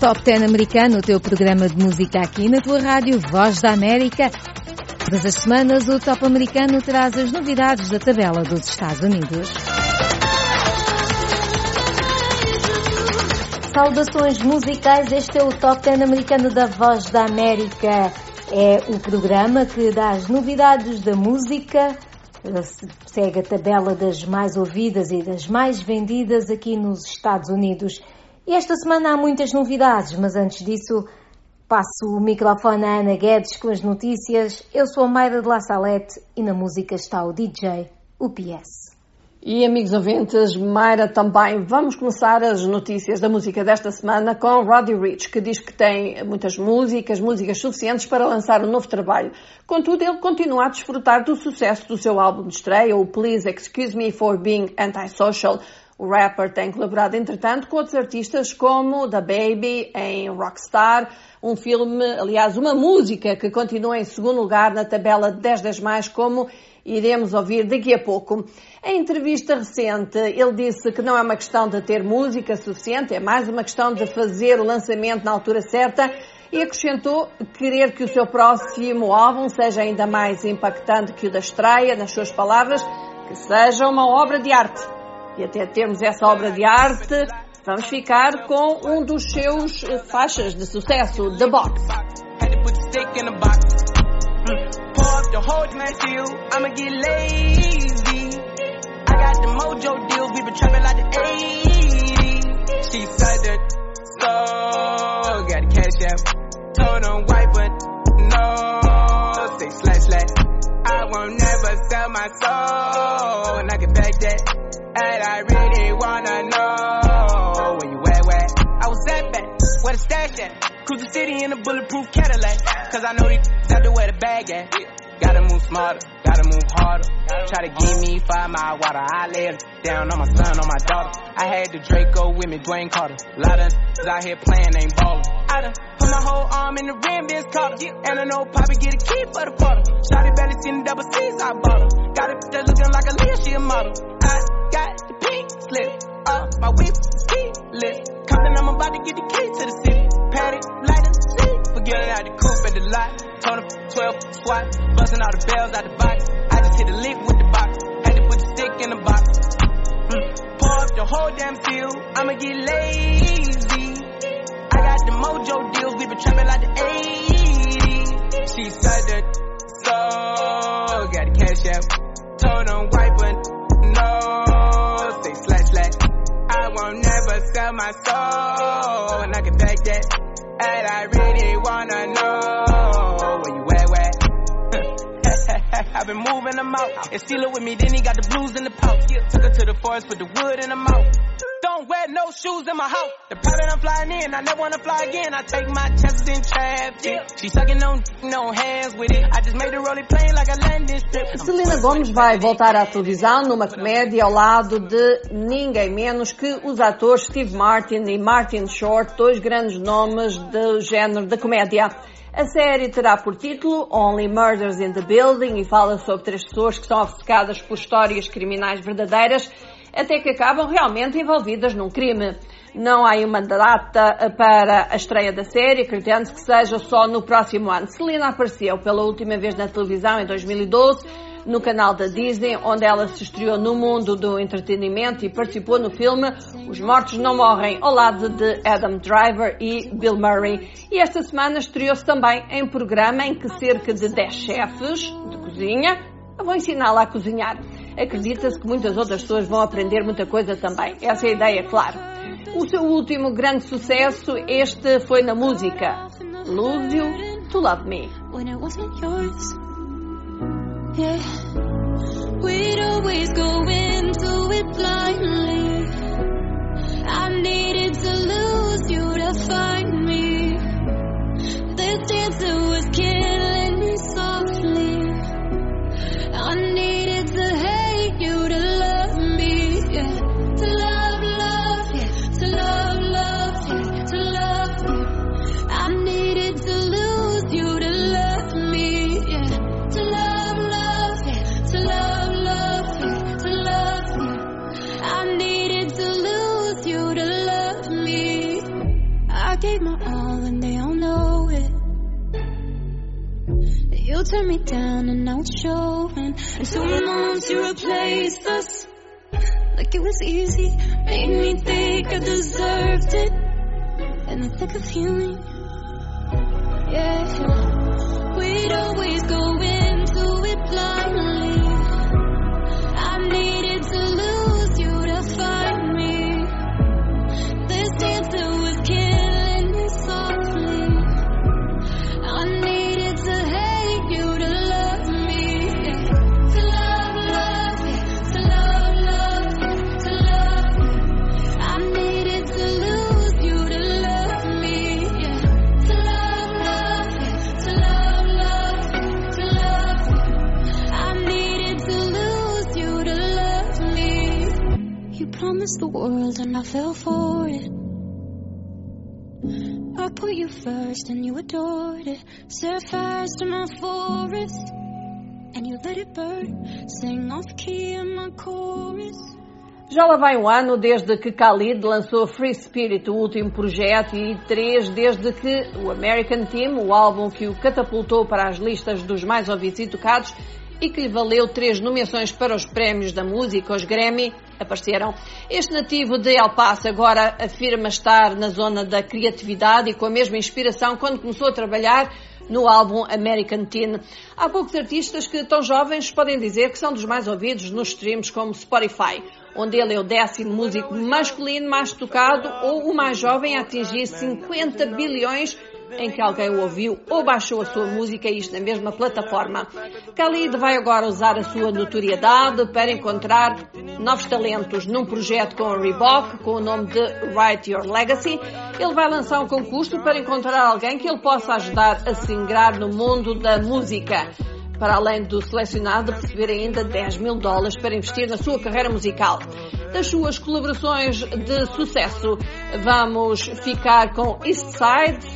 Top 10 americano, o teu programa de música aqui na tua rádio Voz da América. Todas as semanas o Top americano traz as novidades da tabela dos Estados Unidos. Saudações musicais, este é o Top 10 americano da Voz da América. É o programa que dá as novidades da música, segue a tabela das mais ouvidas e das mais vendidas aqui nos Estados Unidos. E esta semana há muitas novidades, mas antes disso passo o microfone à Ana Guedes com as notícias. Eu sou a Mayra de La Salete e na música está o DJ, o PS. E amigos ouvintes, Mayra também. Vamos começar as notícias da música desta semana com Roddy Rich, que diz que tem muitas músicas, músicas suficientes para lançar um novo trabalho. Contudo, ele continua a desfrutar do sucesso do seu álbum de estreia, o Please Excuse Me for Being Antisocial. O rapper tem colaborado, entretanto, com outros artistas como The Baby em Rockstar, um filme, aliás, uma música que continua em segundo lugar na tabela de 10 das mais, como iremos ouvir daqui a pouco. Em entrevista recente, ele disse que não é uma questão de ter música suficiente, é mais uma questão de fazer o lançamento na altura certa e acrescentou querer que o seu próximo álbum seja ainda mais impactante que o da estreia, nas suas palavras, que seja uma obra de arte. E até termos essa obra de arte, vamos ficar com um dos seus faixas de sucesso, The Box. I got the mojo deals, we been trapping like the 80s. She said that, so got the cash out. Told them white, but no, say slash slash. I won't never sell my soul, and I can back that. And I really wanna know where you at, where? I was at back, where the stash at? Cruise the city in a bulletproof Cadillac, cause I know these out there where the bag at. Gotta move smarter, gotta move harder. Try to give me five mile water. I lay it down on my son, on my daughter. I had the Draco with me, Dwayne Carter. A lot of out here playing, ain't ballin'. I done put my whole arm in the rim, bitch Carter. And I know Poppy get a key for the quarter. Shotty belly seen the double C's, I bought her. Got it just looking like a Leah, she a model. I slip. Uh, my whip is keyless. Compton, I'm about to get the key to the city. Patty, light the seat. Forgetting out the coupe at the lot. Told him 12 swat. Busting all the bells out the box. I just hit a lick with the box. Had to put the stick in the box. Mm. Pour up the whole damn seal. I'ma get lazy. I got the mojo deals. We been trapping like the 80s. My soul. And I can back that. And I really wanna know where you at, where? I've been moving them out. And steal it with me, then he got the blues in the pouch. Took her to the forest, put the wood in the mouth. Don't wear no shoes in my house. The pilot I'm flying in, I never wanna fly again. I take my chances in traffic. She sucking on no hands with it. I just made her roll it plain like a landing strip. Selena Gomes vai voltar à televisão numa comédia ao lado de ninguém menos que os atores Steve Martin e Martin Short, dois grandes nomes do género da comédia. A série terá por título Only Murders in the Building e fala sobre três pessoas que são obcecadas por histórias criminais verdadeiras até que acabam realmente envolvidas num crime. Não há uma data para a estreia da série, acreditando que seja só no próximo ano. Selena apareceu pela última vez na televisão em 2012, no canal da Disney, onde ela se estreou no mundo do entretenimento e participou no filme Os Mortos Não Morrem, ao lado de Adam Driver e Bill Murray. E esta semana estreou-se também em programa em que cerca de 10 chefes de cozinha vão ensiná-la a cozinhar acredita-se que muitas outras pessoas vão aprender muita coisa também. Essa é a ideia, claro. O seu último grande sucesso, este foi na música Lose You to Love Me. I needed to lose you to find me. This was killing me softly. I needed you to love turned me down and it's showing. And two months you replaced us. Like it was easy, made me think I deserved it. In the thick of healing, The world and I fell for it. I put you first and you adored it. Set to my forest and you let it burn. Sing off key in my chorus. Já lá vai um ano desde que Khalid lançou Free Spirit, o último projeto, e três desde que o American Team, o álbum que o catapultou para as listas dos mais ouvidos e tocados e que lhe valeu três nomeações para os prémios da música, os Grammy, apareceram. Este nativo de El Paso agora afirma estar na zona da criatividade e com a mesma inspiração quando começou a trabalhar no álbum American Teen. Há poucos artistas que, tão jovens, podem dizer que são dos mais ouvidos nos streams como Spotify, onde ele é o décimo músico masculino mais tocado ou o mais jovem a atingir 50 bilhões em que alguém o ouviu ou baixou a sua música, isto na mesma plataforma. Khalid vai agora usar a sua notoriedade para encontrar novos talentos num projeto com a Reebok, com o nome de Write Your Legacy. Ele vai lançar um concurso para encontrar alguém que ele possa ajudar a se ingrar no mundo da música para além do selecionado receber ainda 10 mil dólares para investir na sua carreira musical. Das suas colaborações de sucesso, vamos ficar com East Side,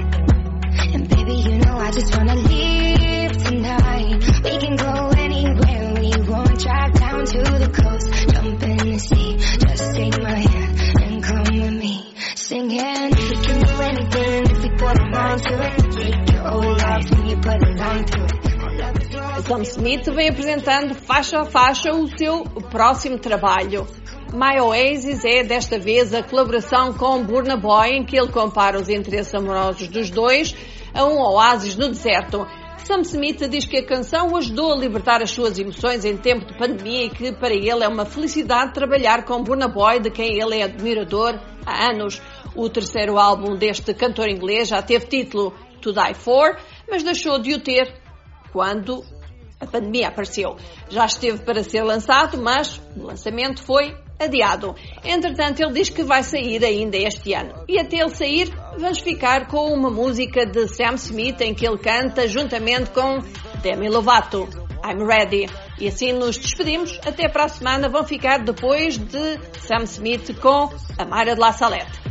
Baby, you know I just wanna leave tonight. We can go anywhere we. Drive down to the coast, jump in the sea. Just take my hand and come with me. Singing, we can do anything if we put a mind to it. Take your whole life you put a line it. Sam Smith vem apresentando faixa a faixa o seu próximo trabalho. My Oasis é desta vez a colaboração com Burna Boy, em que ele compara os interesses amorosos dos dois a um oásis no deserto. Sam Smith diz que a canção o ajudou a libertar as suas emoções em tempo de pandemia e que para ele é uma felicidade trabalhar com Burna Boy, de quem ele é admirador há anos. O terceiro álbum deste cantor inglês já teve título To Die For, mas deixou de o ter quando a pandemia apareceu. Já esteve para ser lançado, mas o lançamento foi adiado. Entretanto, ele diz que vai sair ainda este ano. E até ele sair, vamos ficar com uma música de Sam Smith em que ele canta juntamente com Demi Lovato. I'm ready. E assim nos despedimos. Até para a semana. Vão ficar depois de Sam Smith com a de La Salette.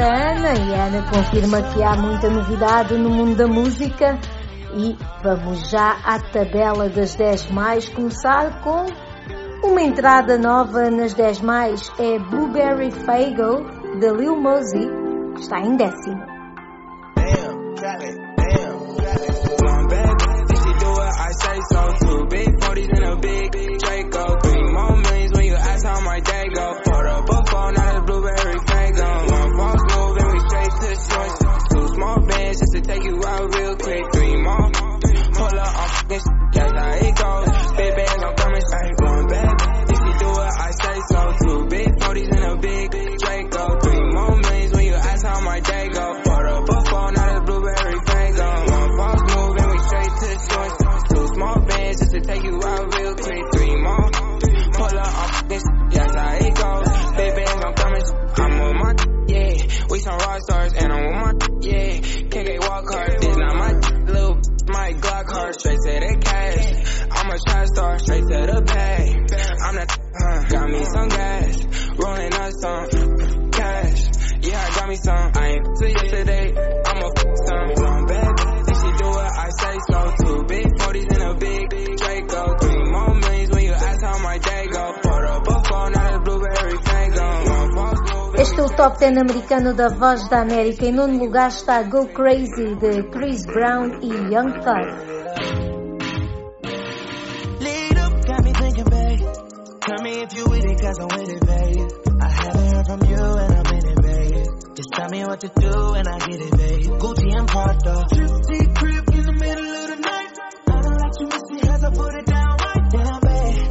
Obrigada, Ana. E a Ana confirma que há muita novidade no mundo da música. E vamos já à tabela das 10 mais. Começar com uma entrada nova nas 10 mais. É Blueberry Fago, de Lil Mosey, que está em décimo. Damn, top 10 americano da Voz da América. Em nono lugar está Go Crazy de Chris Brown e Young Thug. Cause. Just tell me what to do and I get it. Gucci and Prada. Crib in the middle of the night. I don't let you miss me as I put it down right babe.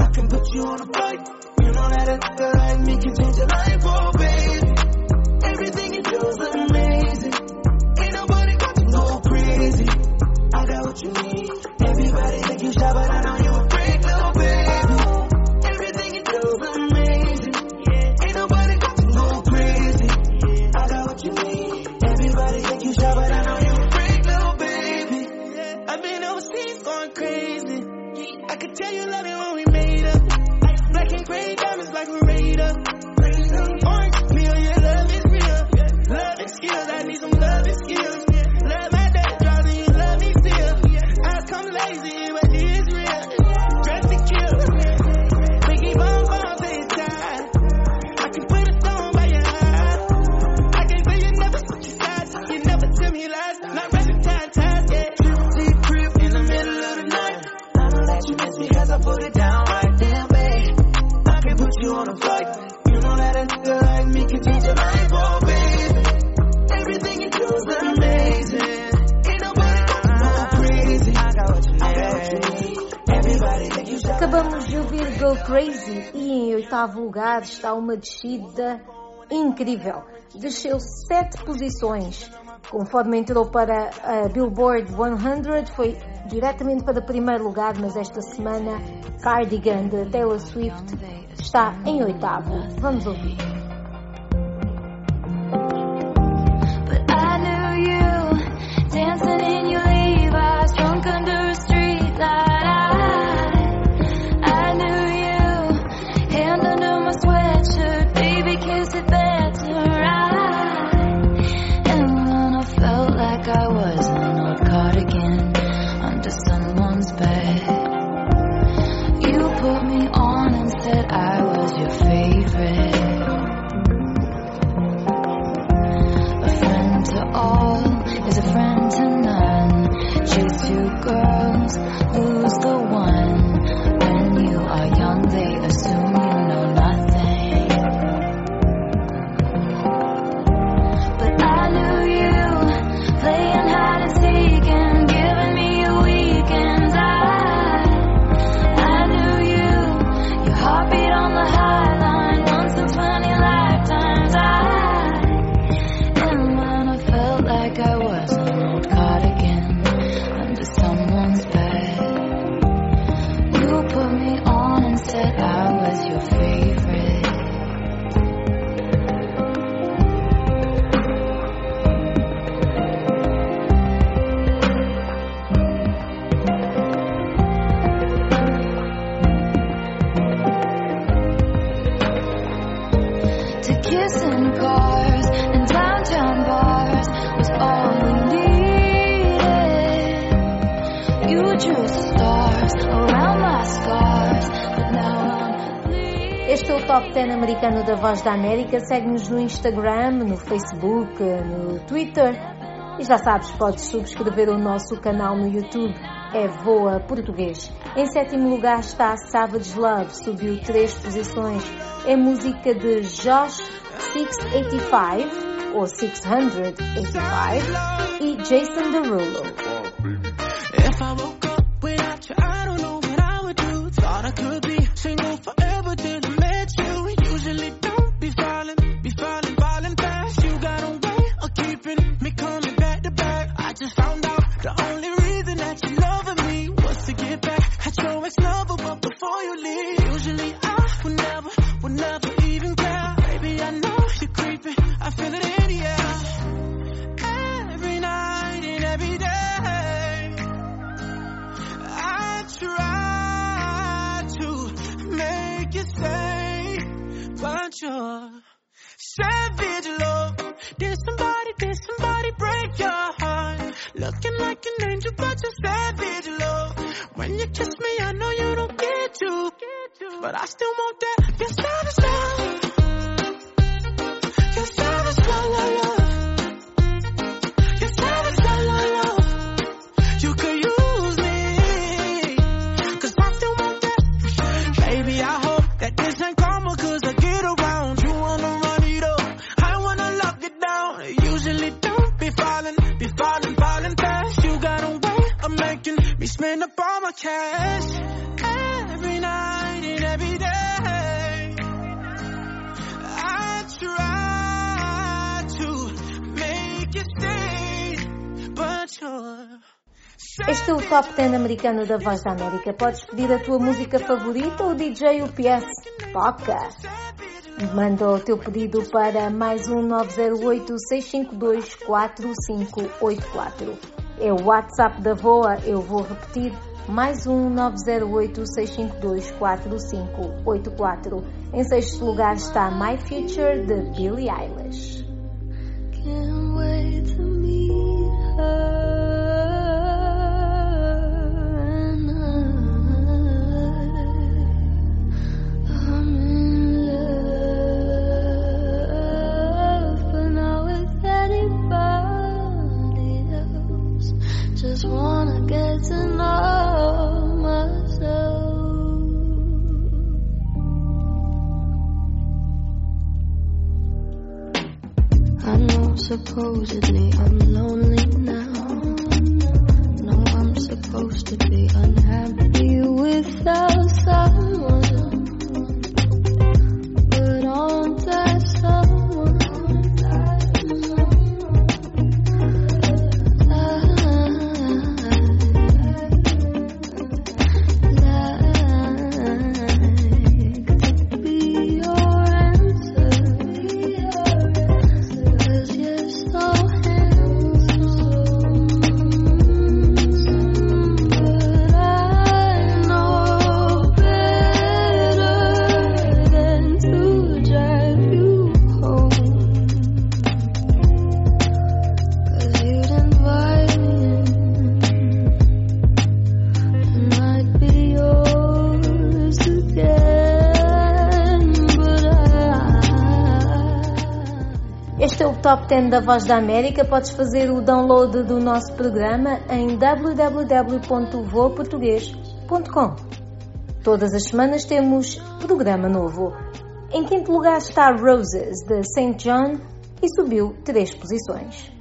I can put you on a flight. You know that a like me can change your life, oh, oitavo lugar está uma descida incrível. Desceu sete posições. Conforme entrou para a Billboard 100, foi diretamente para o primeiro lugar, mas esta semana Cardigan de Taylor Swift está em oitavo. Vamos ouvir. Oceano da Voz da América, segue-nos no Instagram, no Facebook, no Twitter. E já sabes, podes subscrever o nosso canal no YouTube. É Voa Português. Em sétimo lugar está Savage Love, subiu três posições. É música de Josh 685, ou 685, e Jason Derulo. Oh, Top 10 americano da Voz da América. Podes pedir a tua música favorita ou DJ UPS toca. Manda o teu pedido para mais um 908-652-4584. É o WhatsApp da VOA, eu vou repetir, mais um 908-652-4584. Em sexto lugar está My Future, de Billie Eilish. Can't wait to meet her. supposedly. I'm lonely. Ten da Voz da América, podes fazer o download do nosso programa em www.voportuguês.com. Todas as semanas temos programa novo. Em quinto lugar está Roses, de St. John, e subiu três posições.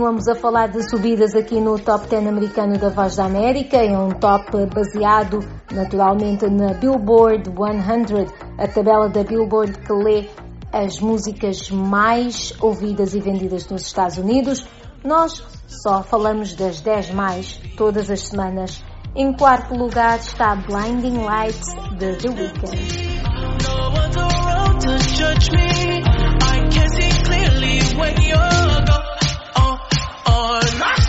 Continuamos a falar de subidas aqui no Top 10 americano da Voz da América. É um top baseado naturalmente na Billboard 100, a tabela da Billboard que lê as músicas mais ouvidas e vendidas nos Estados Unidos. Nós só falamos das 10 mais todas as semanas. Em quarto lugar está Blinding Lights de The Weeknd. one.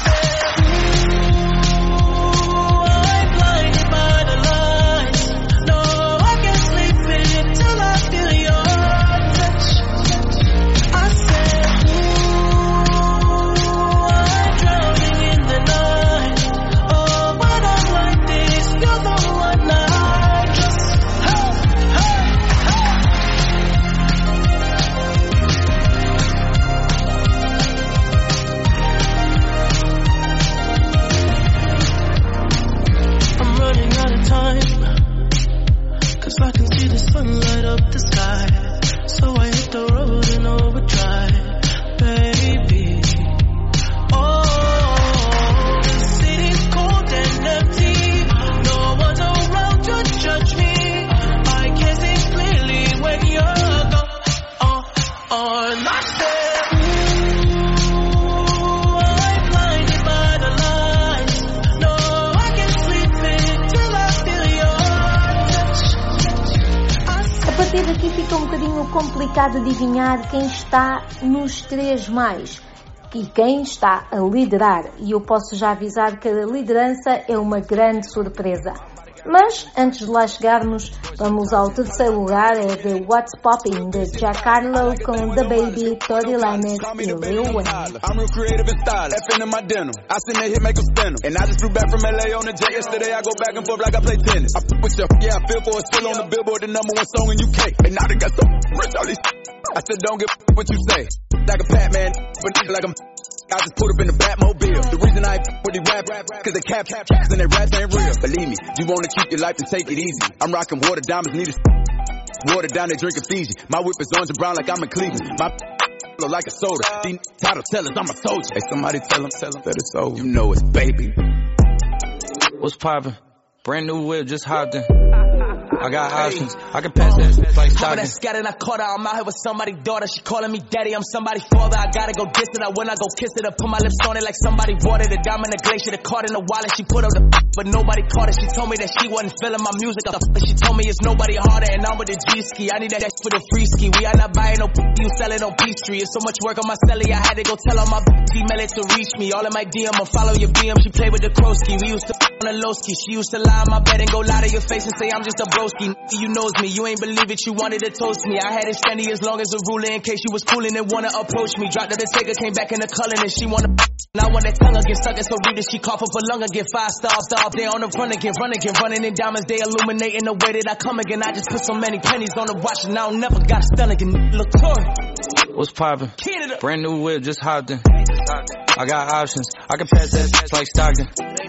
Complicado adivinhar quem está nos três mais e quem está a liderar. E eu posso já avisar que a liderança é uma grande surpresa. Mas, antes de lá chegarmos, vamos ao terceiro lugar, é The What's Popping, de Giancarlo com The Baby, Tori Lanez e Lil Wayne. I'm real creative and style, FN in my denim. I seen that hit make a spin And I just flew back from LA on the jet yesterday. I go back and forth like I play tennis. I f with you, yeah, I feel for it. Still on the billboard, the number one song in UK. And now they got so rich, all these I said, don't give what you say. Like a Batman, but like I'm I just put up in the Batmobile. The reason I with these rap, cause they cap, cap, and they raps ain't real. Believe me, you wanna keep your life and take it easy. I'm rocking water diamonds, need a water down, they drinking Fiji. My whip is orange and brown like I'm in Cleveland. My look like a soda. These title tellers, I'm a soldier. Hey, somebody tell them, tell them that it's over. You know it's baby. What's poppin'? Brand new whip, just hopped in. I got options. I can pass that like Stockton. that scattered, I caught her. I'm out here with somebody's daughter. She calling me daddy. I'm somebody's father. I gotta go diss it. I when I go kiss it, I put my lips on it like somebody bought it. A diamond, a glacier, the card in the wallet. She put up the but nobody caught it. She told me that she wasn't feeling my music. The She told me it's nobody harder, and I'm with the G ski. I need that for the free ski. We are not buying no you selling on Peachtree. It's so much work on my celly. I had to go tell all my email it to reach me. All in my DM, I follow your BM. She played with the Krosky. We used to on a low ski. She used to lie on my bed and go lie to your face and say I'm just a broski. You knows me, you ain't believe it, you wanted to toast me. I had it standing as long as a ruler in case you was fooling and wanna approach me. Dropped the Sega, came back in the color and she wanna. Now when that tongue again sucking so read she cough up a lung again. Five star, up there on the front again, run again, running in diamonds, they illuminating the way that I come again. I just put so many pennies on the watch and I don't never got a stun again. Look, Tory. What's poppin'? Brand new whip, just hopped in. I got options. I can pass that like Stockton.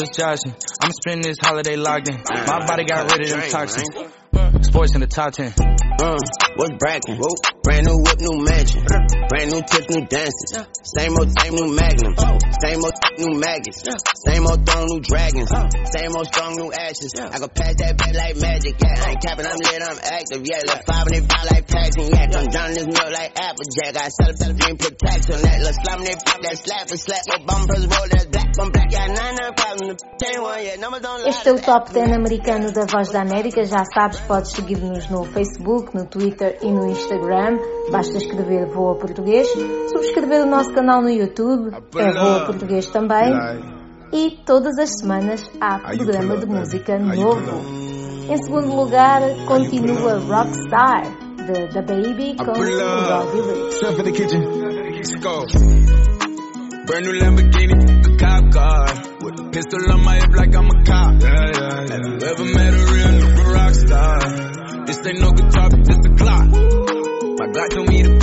Just joshing. I'm spending this holiday locked in. My body got rid of them toxins. Sports in the top 10. Uh, what's brackin'? Brand new whip, new mansion. Brand new tips, new dances. Same old, same new magnum. Same old, new maggots. Same old throne, new dragons. Same old strong, new ashes. I go pass that bed like magic. Yeah, I ain't capping, I'm lit, I'm active. Yeah, look, five and they pop like Paxton. Yeah, I'm drowning this milk like Applejack. I sell it, sell it, dream protection. That little slam, they pop that slap and slap. Oh, bumpers roll that Este é o Top 10 americano da Voz da América. Já sabes, podes seguir-nos no Facebook, no Twitter e no Instagram. Basta escrever Voa Português. Subscrever o nosso canal no YouTube. É Voa Português também. E todas as semanas há programa de música novo. Em segundo lugar, continua Rockstar, de The Baby com Roddy Ricch. Brand new Lamborghini, a cop car. With a pistol on my hip like I'm a cop. Yeah, yeah, yeah. Have you ever met a real nigga rock star? This ain't no guitar, but this a clock. My God told me to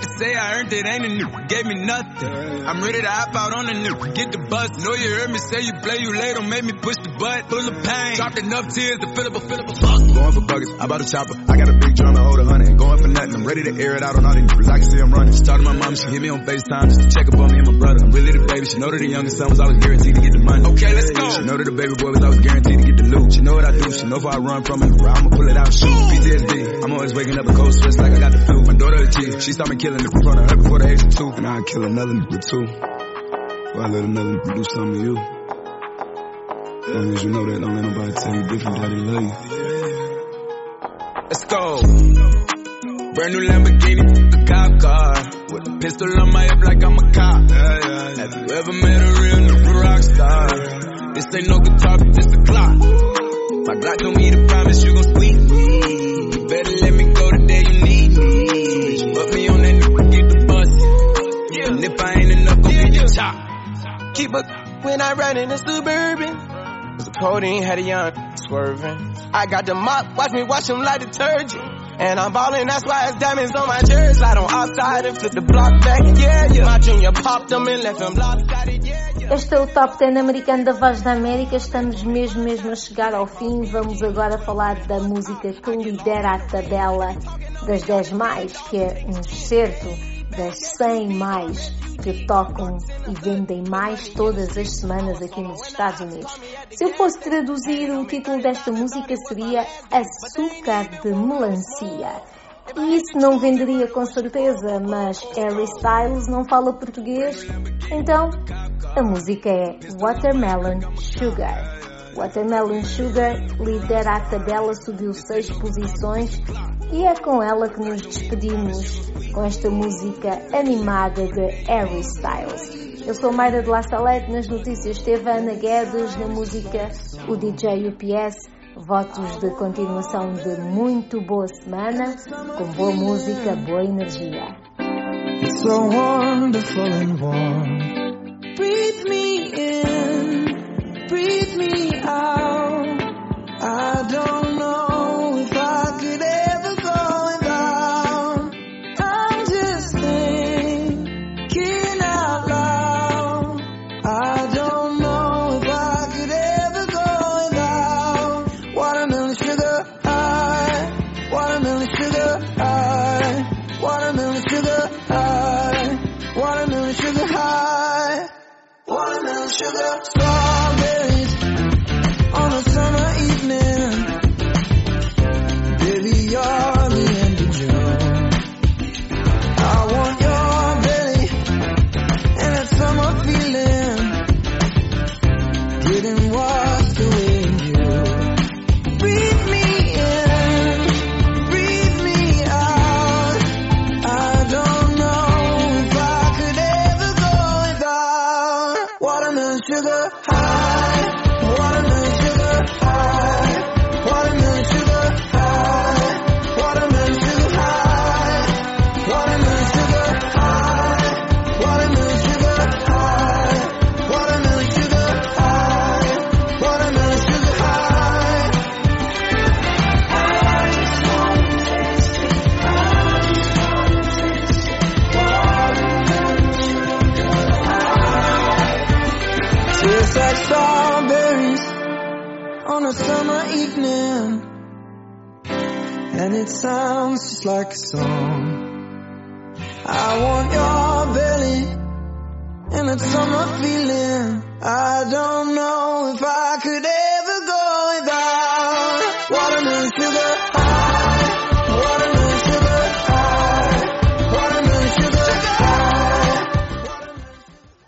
safe to say I earned it. ain't a new, gave me nothing. I'm ready to hop out on the new, get the bus. Know you heard me say you play, you late, don't make me push the butt. Full of pain, dropped enough tears to fill up a, fill up a fuck. Going for buckets, I bought a chopper. I got a big drum to hold a hundred. Going for nothing, I'm ready to air it out on all these. I can see I'm running. She talked to my mom, she hit me on FaceTime just to check up on me and my brother. I'm really the baby, she know that the youngest son was always guaranteed to get the money. Okay, let's go. She know that the baby boy was always guaranteed to get the loot. She know what I do, she know if I run from it, I'ma pull it out and shoot. PTSD, I'm always waking up a cold sweats like I got the flu. My daughter a chief, she started killing it in front of her before the age of two. And I'd kill another nigga too. Before I let another nigga do something to you. As long as you know that, don't let nobody tell you different that they love you. Brand new Lamborghini, a cop car. With a pistol on my hip like I'm a cop. Have you ever met a real nigga rock star? This ain't no guitar, but this a clock. My Glock told me to promise you gon' sweet me. You better let me go the day you need me. Bitch, put me on that nigga, get the bus. Yeah. And if I ain't enough, go get your top. Keep up when I ride in the suburban. The codeine had a young swerving. I got the mop, watch me wash them like detergent. And I'm ballin', that's why it's diamonds on my jersey. Slide on outside and flip the block back, yeah, yeah. My junior popped them and left them yeah. Este é o Top 10 americano da Voz da América. Estamos mesmo, mesmo a chegar ao fim. Vamos agora falar da música que lidera a tabela das 10 mais, que é um excerto das 100 mais que tocam e vendem mais todas as semanas aqui nos Estados Unidos. Se eu fosse traduzir o título desta música seria Açúcar de Melancia. E isso não venderia com certeza, mas Harry Styles não fala português, então a música é Watermelon Sugar. Watermelon Sugar lidera a tabela, subiu seis posições e é com ela que nos despedimos com esta música animada de Harry Styles. Eu sou Mayra de La Salete, nas notícias teve Ana Guedes, na música o DJ UPS. Votos de continuação de muito boa semana, com boa música, boa energia. It's so wonderful and warm. Breathe me in, breathe me out. I don't